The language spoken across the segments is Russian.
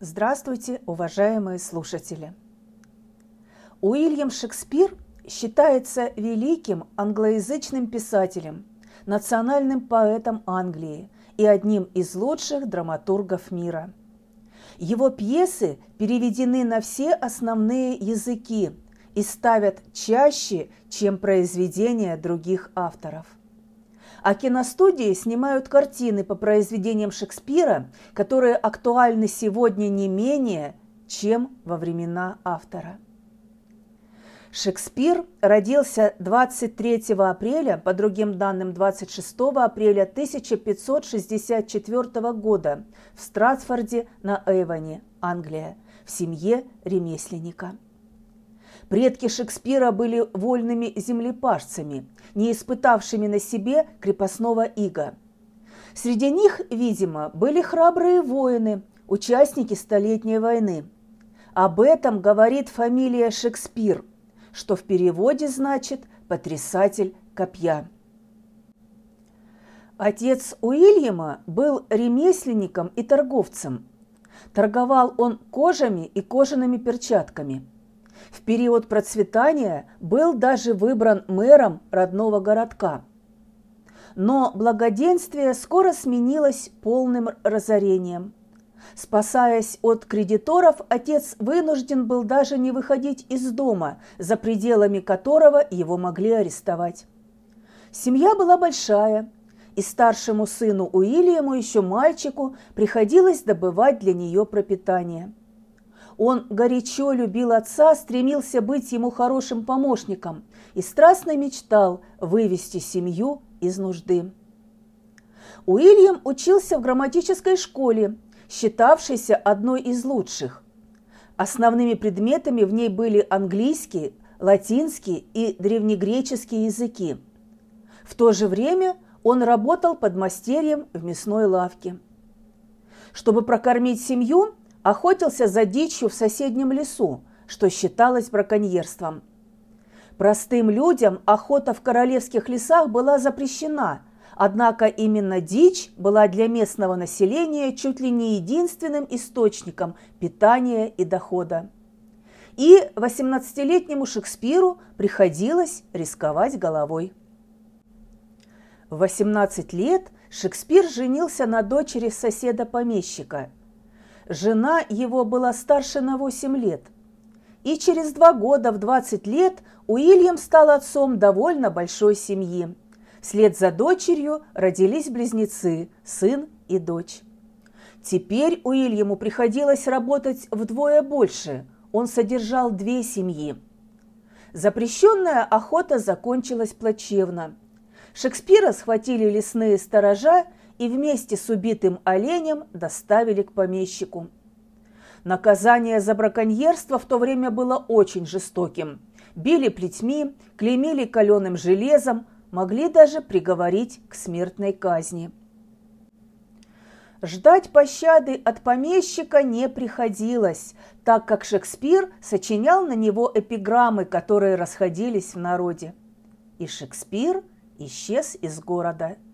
Здравствуйте, уважаемые слушатели! Уильям Шекспир считается великим англоязычным писателем, национальным поэтом Англии и одним из лучших драматургов мира. Его пьесы переведены на все основные языки и ставят чаще, чем произведения других авторов. А киностудии снимают картины по произведениям Шекспира, которые актуальны сегодня не менее, чем во времена автора. Шекспир родился 23 апреля, по другим данным 26 апреля 1564 года в Стратфорде на Эйвоне, Англия, в семье ремесленника. Предки Шекспира были вольными землепашцами, не испытавшими на себе крепостного ига. Среди них, видимо, были храбрые воины, участники Столетней войны. Об этом говорит фамилия Шекспир, что в переводе значит «потрясатель копья». Отец Уильяма был ремесленником и торговцем. Торговал он кожами и кожаными перчатками – в период процветания был даже выбран мэром родного городка. Но благоденствие скоро сменилось полным разорением. Спасаясь от кредиторов, отец вынужден был даже не выходить из дома, за пределами которого его могли арестовать. Семья была большая, и старшему сыну Уильяму, еще мальчику, приходилось добывать для нее пропитание – он горячо любил отца, стремился быть ему хорошим помощником и страстно мечтал вывести семью из нужды. Уильям учился в грамматической школе, считавшейся одной из лучших. Основными предметами в ней были английский, латинский и древнегреческий языки. В то же время он работал под мастерьем в мясной лавке. Чтобы прокормить семью, охотился за дичью в соседнем лесу, что считалось браконьерством. Простым людям охота в королевских лесах была запрещена, однако именно дичь была для местного населения чуть ли не единственным источником питания и дохода. И 18-летнему Шекспиру приходилось рисковать головой. В 18 лет Шекспир женился на дочери соседа-помещика – Жена его была старше на 8 лет. И через два года, в 20 лет, Уильям стал отцом довольно большой семьи. Вслед за дочерью родились близнецы, сын и дочь. Теперь Уильяму приходилось работать вдвое больше. Он содержал две семьи. Запрещенная охота закончилась плачевно. Шекспира схватили лесные сторожа и вместе с убитым оленем доставили к помещику. Наказание за браконьерство в то время было очень жестоким. Били плетьми, клеймили каленым железом, могли даже приговорить к смертной казни. Ждать пощады от помещика не приходилось, так как Шекспир сочинял на него эпиграммы, которые расходились в народе. И Шекспир исчез из города –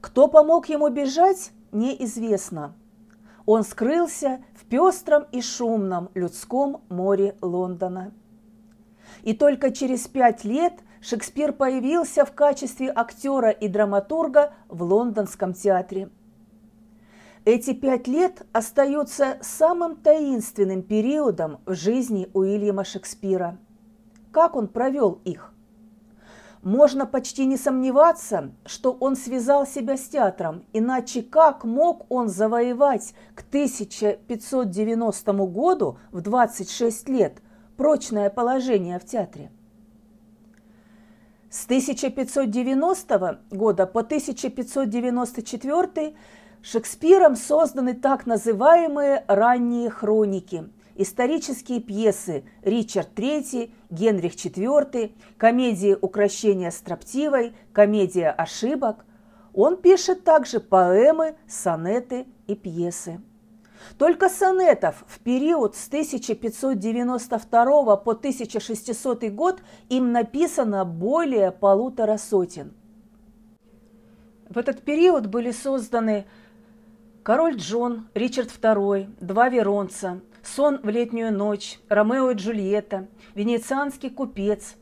кто помог ему бежать, неизвестно. Он скрылся в пестром и шумном людском море Лондона. И только через пять лет Шекспир появился в качестве актера и драматурга в лондонском театре. Эти пять лет остаются самым таинственным периодом в жизни Уильяма Шекспира. Как он провел их? Можно почти не сомневаться, что он связал себя с театром, иначе как мог он завоевать к 1590 году в 26 лет прочное положение в театре? С 1590 года по 1594 Шекспиром созданы так называемые ранние хроники – исторические пьесы «Ричард III», «Генрих IV», комедии «Укращение строптивой», комедия «Ошибок». Он пишет также поэмы, сонеты и пьесы. Только сонетов в период с 1592 по 1600 год им написано более полутора сотен. В этот период были созданы Король Джон, Ричард II, Два Веронца, Сон в летнюю ночь, Ромео и Джульетта, Венецианский купец.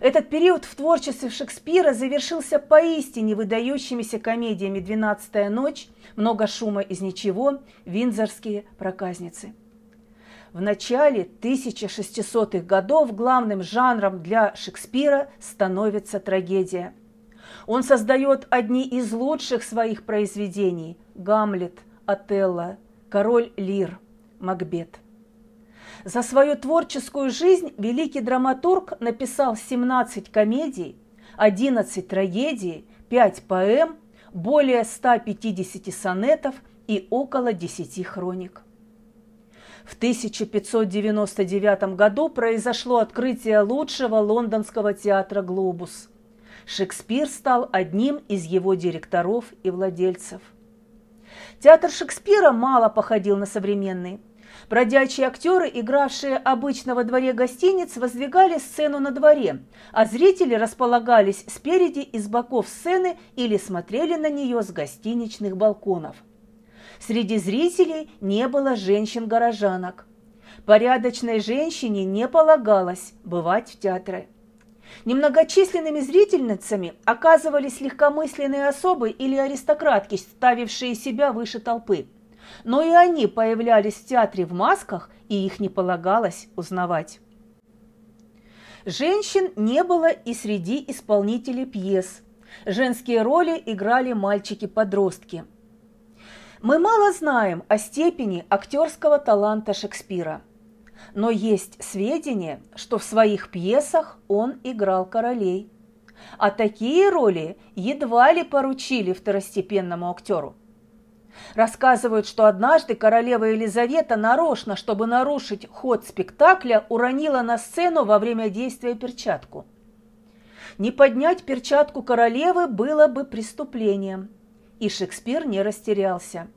Этот период в творчестве Шекспира завершился поистине выдающимися комедиями «Двенадцатая ночь», «Много шума из ничего», «Виндзорские проказницы». В начале 1600-х годов главным жанром для Шекспира становится трагедия. Он создает одни из лучших своих произведений – «Гамлет», «Отелло», «Король Лир», «Макбет». За свою творческую жизнь великий драматург написал 17 комедий, 11 трагедий, 5 поэм, более 150 сонетов и около 10 хроник. В 1599 году произошло открытие лучшего лондонского театра «Глобус». Шекспир стал одним из его директоров и владельцев. Театр Шекспира мало походил на современный. Бродячие актеры, игравшие обычно во дворе гостиниц, воздвигали сцену на дворе, а зрители располагались спереди и с боков сцены или смотрели на нее с гостиничных балконов. Среди зрителей не было женщин-горожанок. Порядочной женщине не полагалось бывать в театре. Немногочисленными зрительницами оказывались легкомысленные особы или аристократки, ставившие себя выше толпы. Но и они появлялись в театре в масках, и их не полагалось узнавать. Женщин не было и среди исполнителей пьес. Женские роли играли мальчики-подростки – мы мало знаем о степени актерского таланта Шекспира, но есть сведения, что в своих пьесах он играл королей. А такие роли едва ли поручили второстепенному актеру. Рассказывают, что однажды королева Елизавета нарочно, чтобы нарушить ход спектакля, уронила на сцену во время действия перчатку. Не поднять перчатку королевы было бы преступлением – и Шекспир не растерялся.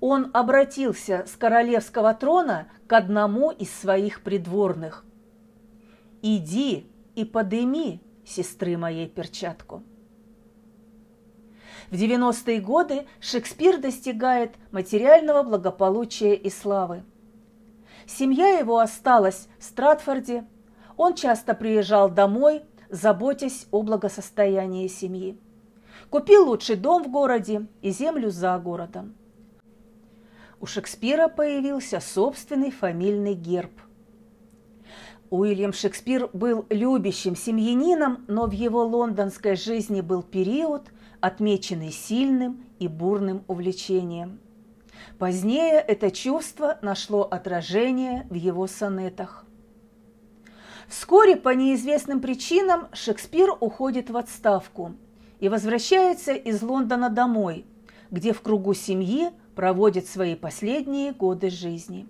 Он обратился с королевского трона к одному из своих придворных. «Иди и подыми, сестры моей, перчатку». В 90-е годы Шекспир достигает материального благополучия и славы. Семья его осталась в Стратфорде, он часто приезжал домой, заботясь о благосостоянии семьи. Купил лучший дом в городе и землю за городом. У Шекспира появился собственный фамильный герб. Уильям Шекспир был любящим семьянином, но в его лондонской жизни был период, отмеченный сильным и бурным увлечением. Позднее это чувство нашло отражение в его сонетах. Вскоре по неизвестным причинам Шекспир уходит в отставку – и возвращается из Лондона домой, где в кругу семьи проводит свои последние годы жизни.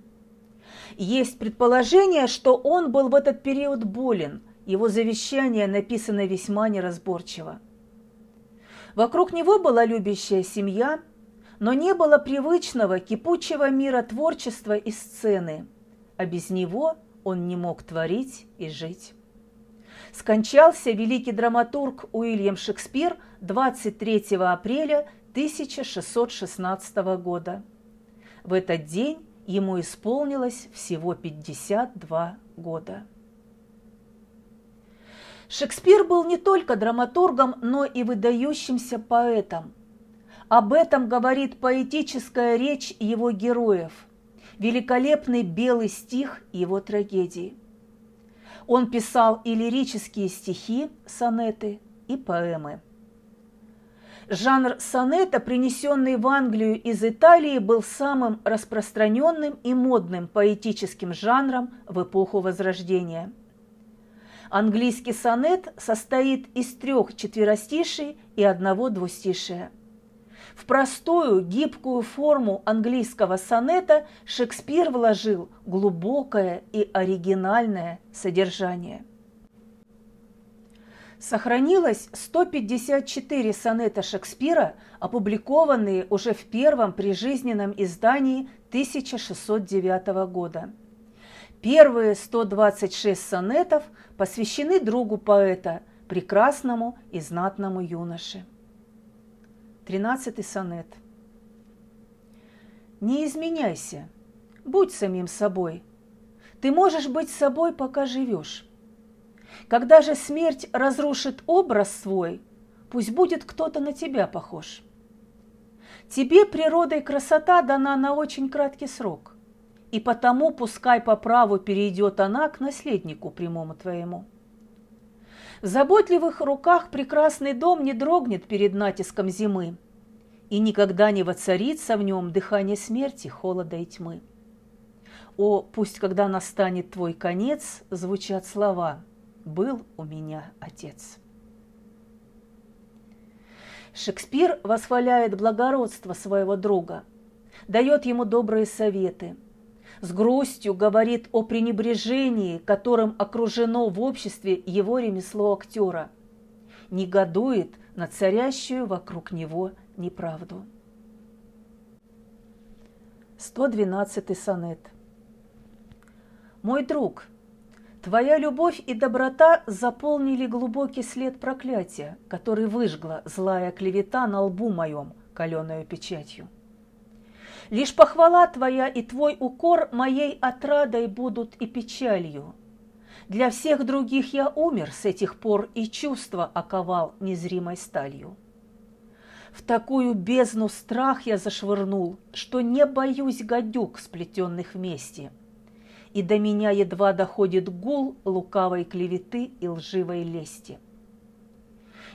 Есть предположение, что он был в этот период болен, его завещание написано весьма неразборчиво. Вокруг него была любящая семья, но не было привычного кипучего мира творчества и сцены, а без него он не мог творить и жить скончался великий драматург Уильям Шекспир 23 апреля 1616 года. В этот день ему исполнилось всего 52 года. Шекспир был не только драматургом, но и выдающимся поэтом. Об этом говорит поэтическая речь его героев, великолепный белый стих его трагедии. Он писал и лирические стихи, сонеты, и поэмы. Жанр сонета, принесенный в Англию из Италии, был самым распространенным и модным поэтическим жанром в эпоху Возрождения. Английский сонет состоит из трех четверостишей и одного двустишия – в простую, гибкую форму английского сонета Шекспир вложил глубокое и оригинальное содержание. Сохранилось 154 сонета Шекспира, опубликованные уже в первом прижизненном издании 1609 года. Первые 126 сонетов посвящены другу поэта, прекрасному и знатному юноше. Тринадцатый сонет. не изменяйся, будь самим собой. Ты можешь быть собой, пока живешь. Когда же смерть разрушит образ свой, пусть будет кто-то на тебя похож. Тебе природа и красота дана на очень краткий срок, и потому пускай по праву перейдет она к наследнику прямому твоему. В заботливых руках прекрасный дом не дрогнет перед натиском зимы, и никогда не воцарится в нем дыхание смерти, холода и тьмы. О, пусть, когда настанет твой конец, звучат слова «Был у меня отец». Шекспир восхваляет благородство своего друга, дает ему добрые советы, с грустью говорит о пренебрежении, которым окружено в обществе его ремесло актера, негодует на царящую вокруг него неправду. 112 сонет – мой друг, твоя любовь и доброта заполнили глубокий след проклятия, который выжгла злая клевета на лбу моем каленою печатью. Лишь похвала твоя и твой укор моей отрадой будут и печалью. Для всех других я умер с этих пор и чувства оковал незримой сталью. В такую бездну страх я зашвырнул, что не боюсь гадюк, сплетенных вместе – и до меня едва доходит гул лукавой клеветы и лживой лести.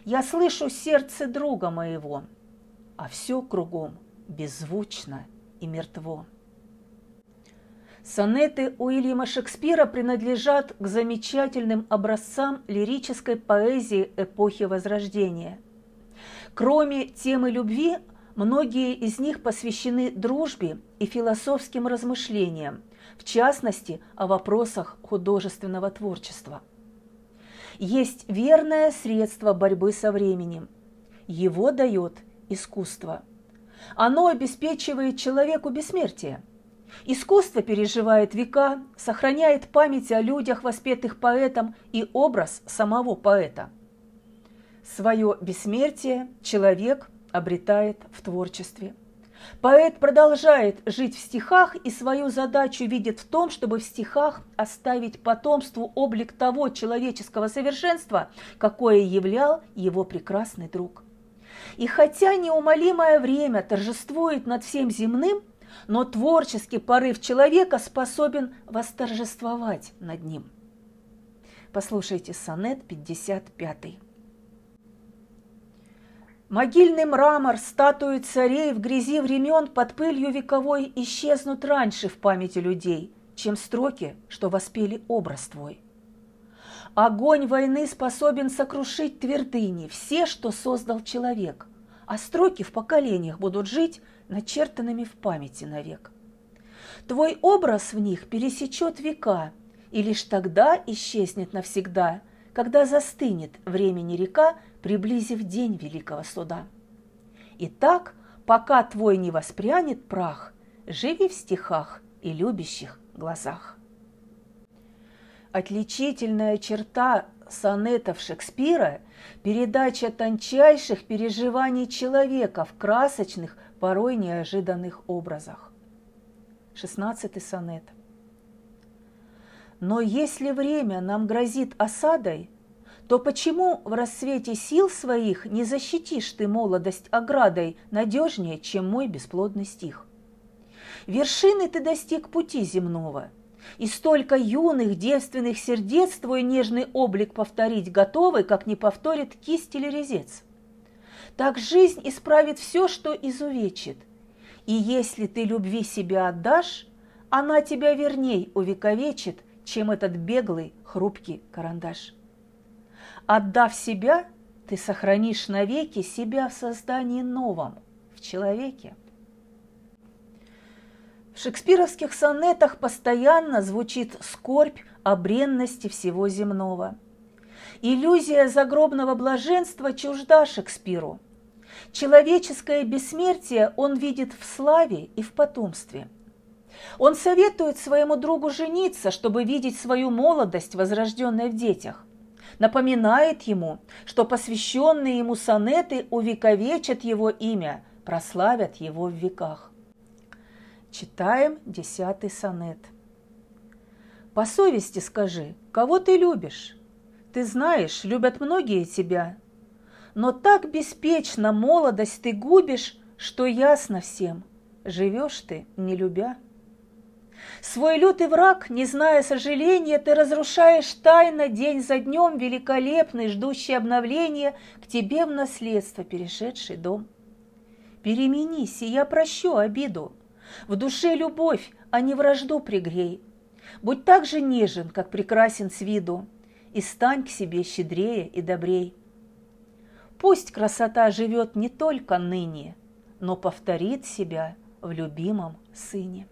Я слышу сердце друга моего, а все кругом беззвучно и мертво. Сонеты Уильяма Шекспира принадлежат к замечательным образцам лирической поэзии эпохи Возрождения. Кроме темы любви, многие из них посвящены дружбе и философским размышлениям – в частности, о вопросах художественного творчества. Есть верное средство борьбы со временем. Его дает искусство. Оно обеспечивает человеку бессмертие. Искусство переживает века, сохраняет память о людях, воспетых поэтом, и образ самого поэта. Свое бессмертие человек обретает в творчестве – Поэт продолжает жить в стихах и свою задачу видит в том, чтобы в стихах оставить потомству облик того человеческого совершенства, какое являл его прекрасный друг. И хотя неумолимое время торжествует над всем земным, но творческий порыв человека способен восторжествовать над ним. Послушайте сонет 55. Могильный мрамор, статуи царей в грязи времен под пылью вековой исчезнут раньше в памяти людей, чем строки, что воспели образ твой. Огонь войны способен сокрушить твердыни, все, что создал человек, а строки в поколениях будут жить, начертанными в памяти навек. Твой образ в них пересечет века, и лишь тогда исчезнет навсегда, когда застынет времени река, приблизив день великого суда. Итак, пока твой не воспрянет прах, живи в стихах и любящих глазах. Отличительная черта сонетов Шекспира – передача тончайших переживаний человека в красочных, порой неожиданных образах. 16 сонет. Но если время нам грозит осадой – то почему в рассвете сил своих не защитишь ты молодость оградой надежнее, чем мой бесплодный стих? Вершины ты достиг пути земного, и столько юных девственных сердец твой нежный облик повторить готовы, как не повторит кисть или резец. Так жизнь исправит все, что изувечит, и если ты любви себя отдашь, она тебя верней увековечит, чем этот беглый хрупкий карандаш. Отдав себя, ты сохранишь навеки себя в создании новом, в человеке. В шекспировских сонетах постоянно звучит скорбь о бренности всего земного. Иллюзия загробного блаженства чужда Шекспиру. Человеческое бессмертие он видит в славе и в потомстве. Он советует своему другу жениться, чтобы видеть свою молодость, возрожденной в детях – напоминает ему, что посвященные ему сонеты увековечат его имя, прославят его в веках. Читаем десятый сонет. По совести скажи, кого ты любишь? Ты знаешь, любят многие тебя, но так беспечно молодость ты губишь, что ясно всем, живешь ты, не любя. Свой лютый враг, не зная сожаления, ты разрушаешь тайно день за днем великолепный, ждущий обновления к тебе в наследство перешедший дом. Переменись, и я прощу обиду, в душе любовь, а не вражду пригрей. Будь так же нежен, как прекрасен с виду, и стань к себе щедрее и добрей. Пусть красота живет не только ныне, но повторит себя в любимом сыне.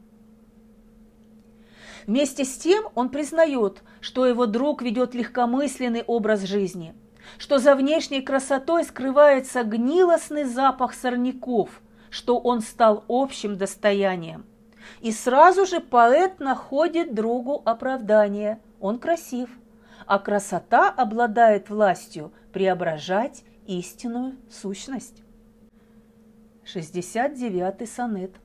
Вместе с тем он признает, что его друг ведет легкомысленный образ жизни, что за внешней красотой скрывается гнилостный запах сорняков, что он стал общим достоянием. И сразу же поэт находит другу оправдание. Он красив, а красота обладает властью преображать истинную сущность. 69-й сонет.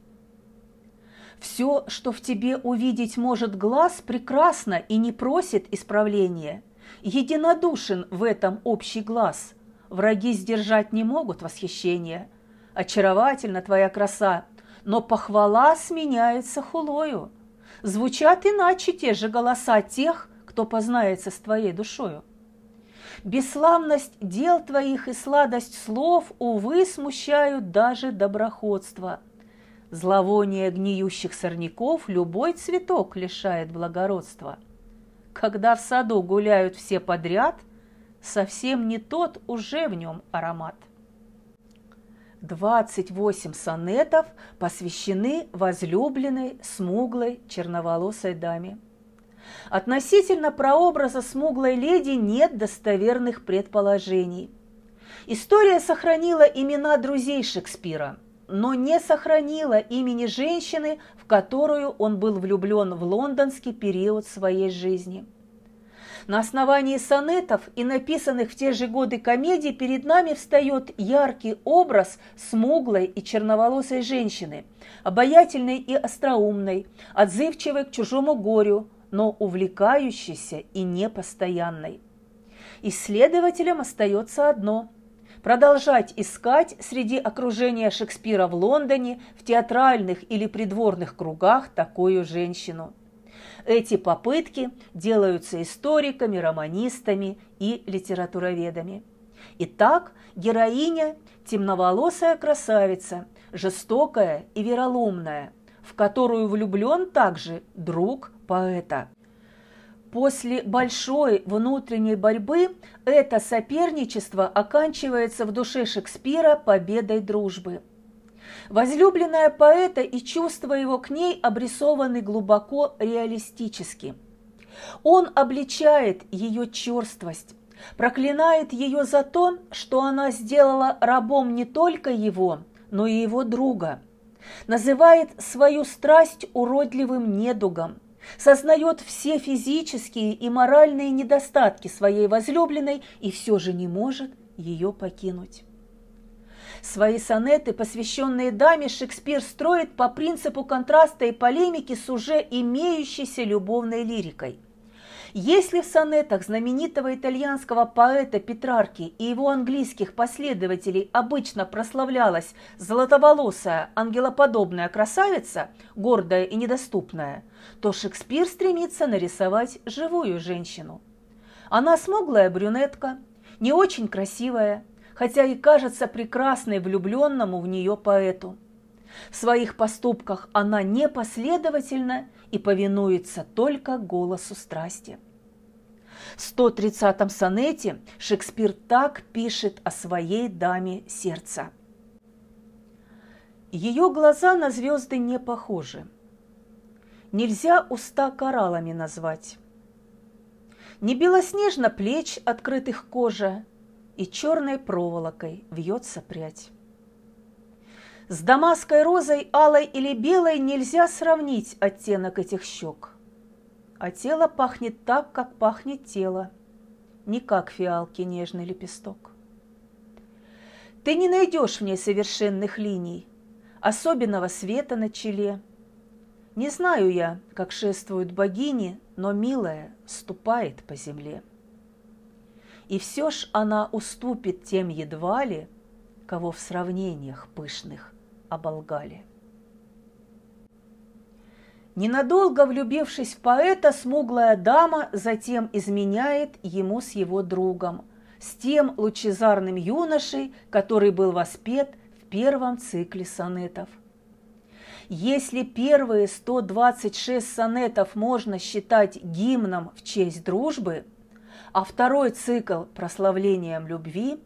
Все, что в тебе увидеть может глаз, прекрасно и не просит исправления. Единодушен в этом общий глаз. Враги сдержать не могут восхищения – очаровательна твоя краса, но похвала сменяется хулою. Звучат иначе те же голоса тех, кто познается с твоей душою. Бесславность дел твоих и сладость слов, увы, смущают даже доброходство. Зловоние гниющих сорняков любой цветок лишает благородства. Когда в саду гуляют все подряд, совсем не тот уже в нем аромат. 28 сонетов посвящены возлюбленной, смуглой, черноволосой даме. Относительно прообраза смуглой леди нет достоверных предположений. История сохранила имена друзей Шекспира, но не сохранила имени женщины, в которую он был влюблен в лондонский период своей жизни – на основании сонетов и написанных в те же годы комедий перед нами встает яркий образ смуглой и черноволосой женщины, обаятельной и остроумной, отзывчивой к чужому горю, но увлекающейся и непостоянной. Исследователям остается одно – продолжать искать среди окружения Шекспира в Лондоне, в театральных или придворных кругах такую женщину – эти попытки делаются историками, романистами и литературоведами. Итак, героиня – темноволосая красавица, жестокая и вероломная, в которую влюблен также друг поэта. После большой внутренней борьбы это соперничество оканчивается в душе Шекспира победой дружбы – Возлюбленная поэта и чувства его к ней обрисованы глубоко реалистически. Он обличает ее черствость, проклинает ее за то, что она сделала рабом не только его, но и его друга, называет свою страсть уродливым недугом, сознает все физические и моральные недостатки своей возлюбленной и все же не может ее покинуть. Свои сонеты, посвященные даме, Шекспир строит по принципу контраста и полемики с уже имеющейся любовной лирикой. Если в сонетах знаменитого итальянского поэта Петрарки и его английских последователей обычно прославлялась золотоволосая, ангелоподобная красавица, гордая и недоступная, то Шекспир стремится нарисовать живую женщину. Она смуглая брюнетка, не очень красивая, хотя и кажется прекрасной влюбленному в нее поэту. В своих поступках она непоследовательна и повинуется только голосу страсти. В 130-м сонете Шекспир так пишет о своей даме сердца. Ее глаза на звезды не похожи. Нельзя уста кораллами назвать. Не белоснежно плеч, открытых кожа, и черной проволокой вьется прядь. С дамасской розой, алой или белой нельзя сравнить оттенок этих щек. А тело пахнет так, как пахнет тело, не как фиалки нежный лепесток. Ты не найдешь в ней совершенных линий, особенного света на челе, Не знаю я, как шествуют богини, но милая ступает по земле. И все ж она уступит тем едва ли, кого в сравнениях пышных оболгали. Ненадолго влюбившись в поэта, смуглая дама затем изменяет ему с его другом, с тем лучезарным юношей, который был воспет в первом цикле сонетов. Если первые 126 сонетов можно считать гимном в честь дружбы, а второй цикл – прославлением любви,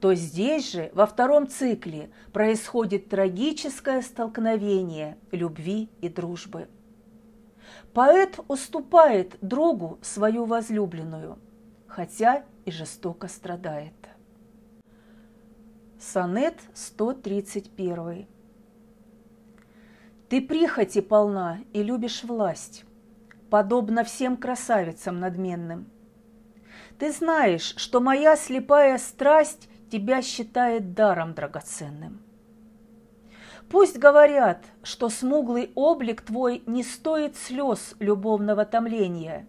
то здесь же, во втором цикле, происходит трагическое столкновение любви и дружбы. Поэт уступает другу свою возлюбленную, хотя и жестоко страдает. Сонет 131 ты прихоти полна и любишь власть, подобно всем красавицам надменным. Ты знаешь, что моя слепая страсть тебя считает даром драгоценным. Пусть говорят, что смуглый облик твой не стоит слез любовного томления.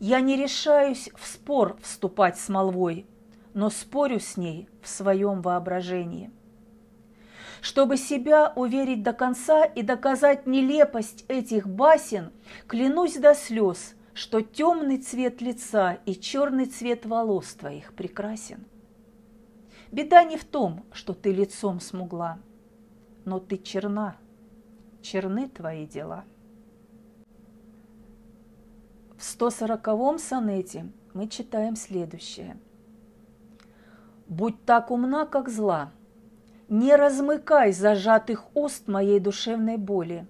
Я не решаюсь в спор вступать с молвой, но спорю с ней в своем воображении. Чтобы себя уверить до конца и доказать нелепость этих басен, клянусь до слез, что темный цвет лица и черный цвет волос твоих прекрасен. Беда не в том, что ты лицом смугла, но ты черна, черны твои дела. В 140-м сонете мы читаем следующее. «Будь так умна, как зла, не размыкай зажатых уст моей душевной боли.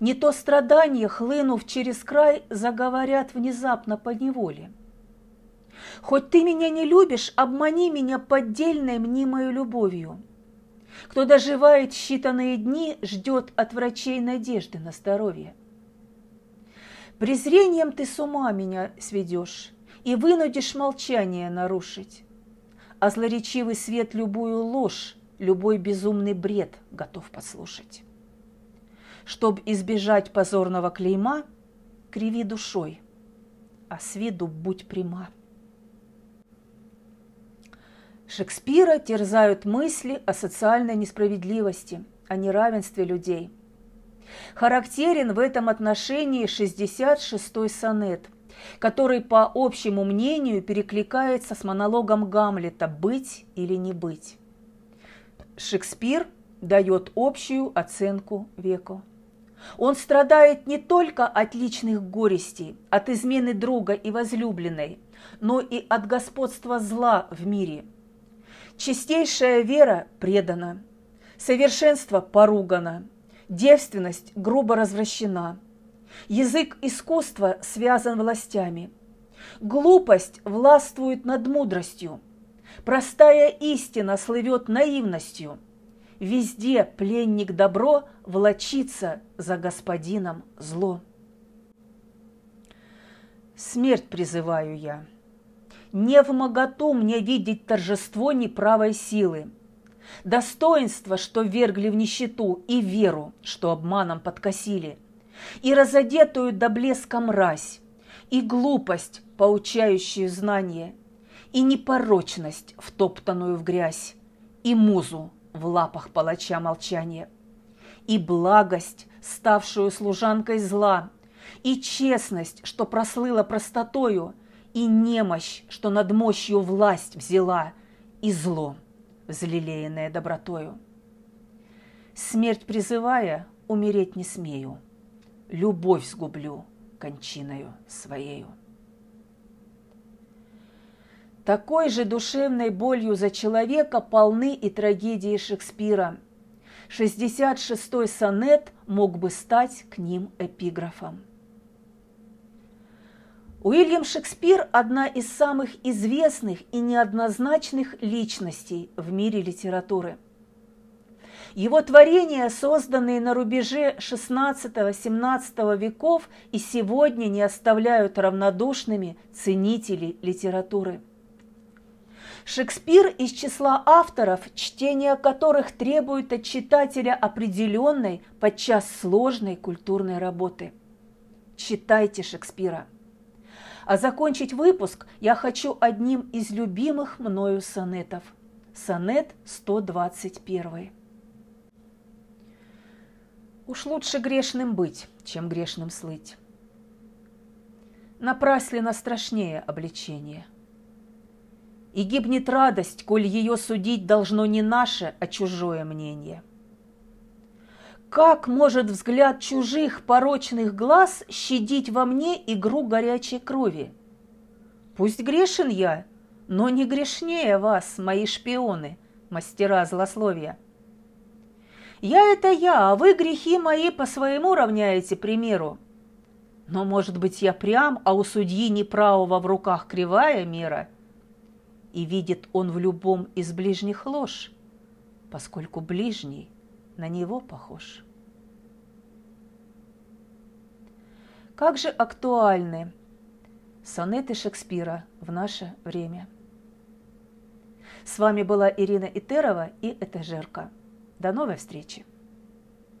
Не то страдания, хлынув через край, заговорят внезапно по неволе. Хоть ты меня не любишь, обмани меня поддельной мнимою любовью. Кто доживает считанные дни, ждет от врачей надежды на здоровье. Презрением ты с ума меня сведешь и вынудишь молчание нарушить, а злоречивый свет любую ложь любой безумный бред готов послушать. Чтоб избежать позорного клейма, криви душой, а с виду будь пряма. Шекспира терзают мысли о социальной несправедливости, о неравенстве людей. Характерен в этом отношении 66-й сонет, который, по общему мнению, перекликается с монологом Гамлета «Быть или не быть». Шекспир дает общую оценку веку. Он страдает не только от личных горестей, от измены друга и возлюбленной, но и от господства зла в мире. Чистейшая вера предана, совершенство поругано, девственность грубо развращена, язык искусства связан властями, глупость властвует над мудростью – Простая истина слывет наивностью. Везде пленник добро влочится за господином зло. Смерть призываю я. Не в моготу мне видеть торжество неправой силы, достоинство, что вергли в нищету, и веру, что обманом подкосили, и разодетую до блеска мразь, и глупость, поучающую знание, и непорочность, втоптанную в грязь, и музу в лапах палача молчания, и благость, ставшую служанкой зла, и честность, что прослыла простотою, и немощь, что над мощью власть взяла, и зло, взлелеянное добротою. Смерть призывая, умереть не смею, любовь сгублю кончиною своею. Такой же душевной болью за человека полны и трагедии Шекспира. 66-й сонет мог бы стать к ним эпиграфом. Уильям Шекспир – одна из самых известных и неоднозначных личностей в мире литературы. Его творения, созданные на рубеже XVI-XVII веков, и сегодня не оставляют равнодушными ценителей литературы – Шекспир из числа авторов, чтение которых требует от читателя определенной, подчас сложной культурной работы. Читайте Шекспира. А закончить выпуск я хочу одним из любимых мною сонетов. Сонет 121. Уж лучше грешным быть, чем грешным слыть. Напрасленно страшнее обличение – и гибнет радость, коль ее судить должно не наше, а чужое мнение. Как может взгляд чужих порочных глаз щадить во мне игру горячей крови? Пусть грешен я, но не грешнее вас, мои шпионы, мастера злословия. Я это я, а вы грехи мои по своему равняете примеру. Но, может быть, я прям, а у судьи неправого в руках кривая мера – и видит он в любом из ближних ложь, поскольку ближний на него похож. Как же актуальны сонеты Шекспира в наше время. С вами была Ирина Итерова и Этажерка. До новой встречи!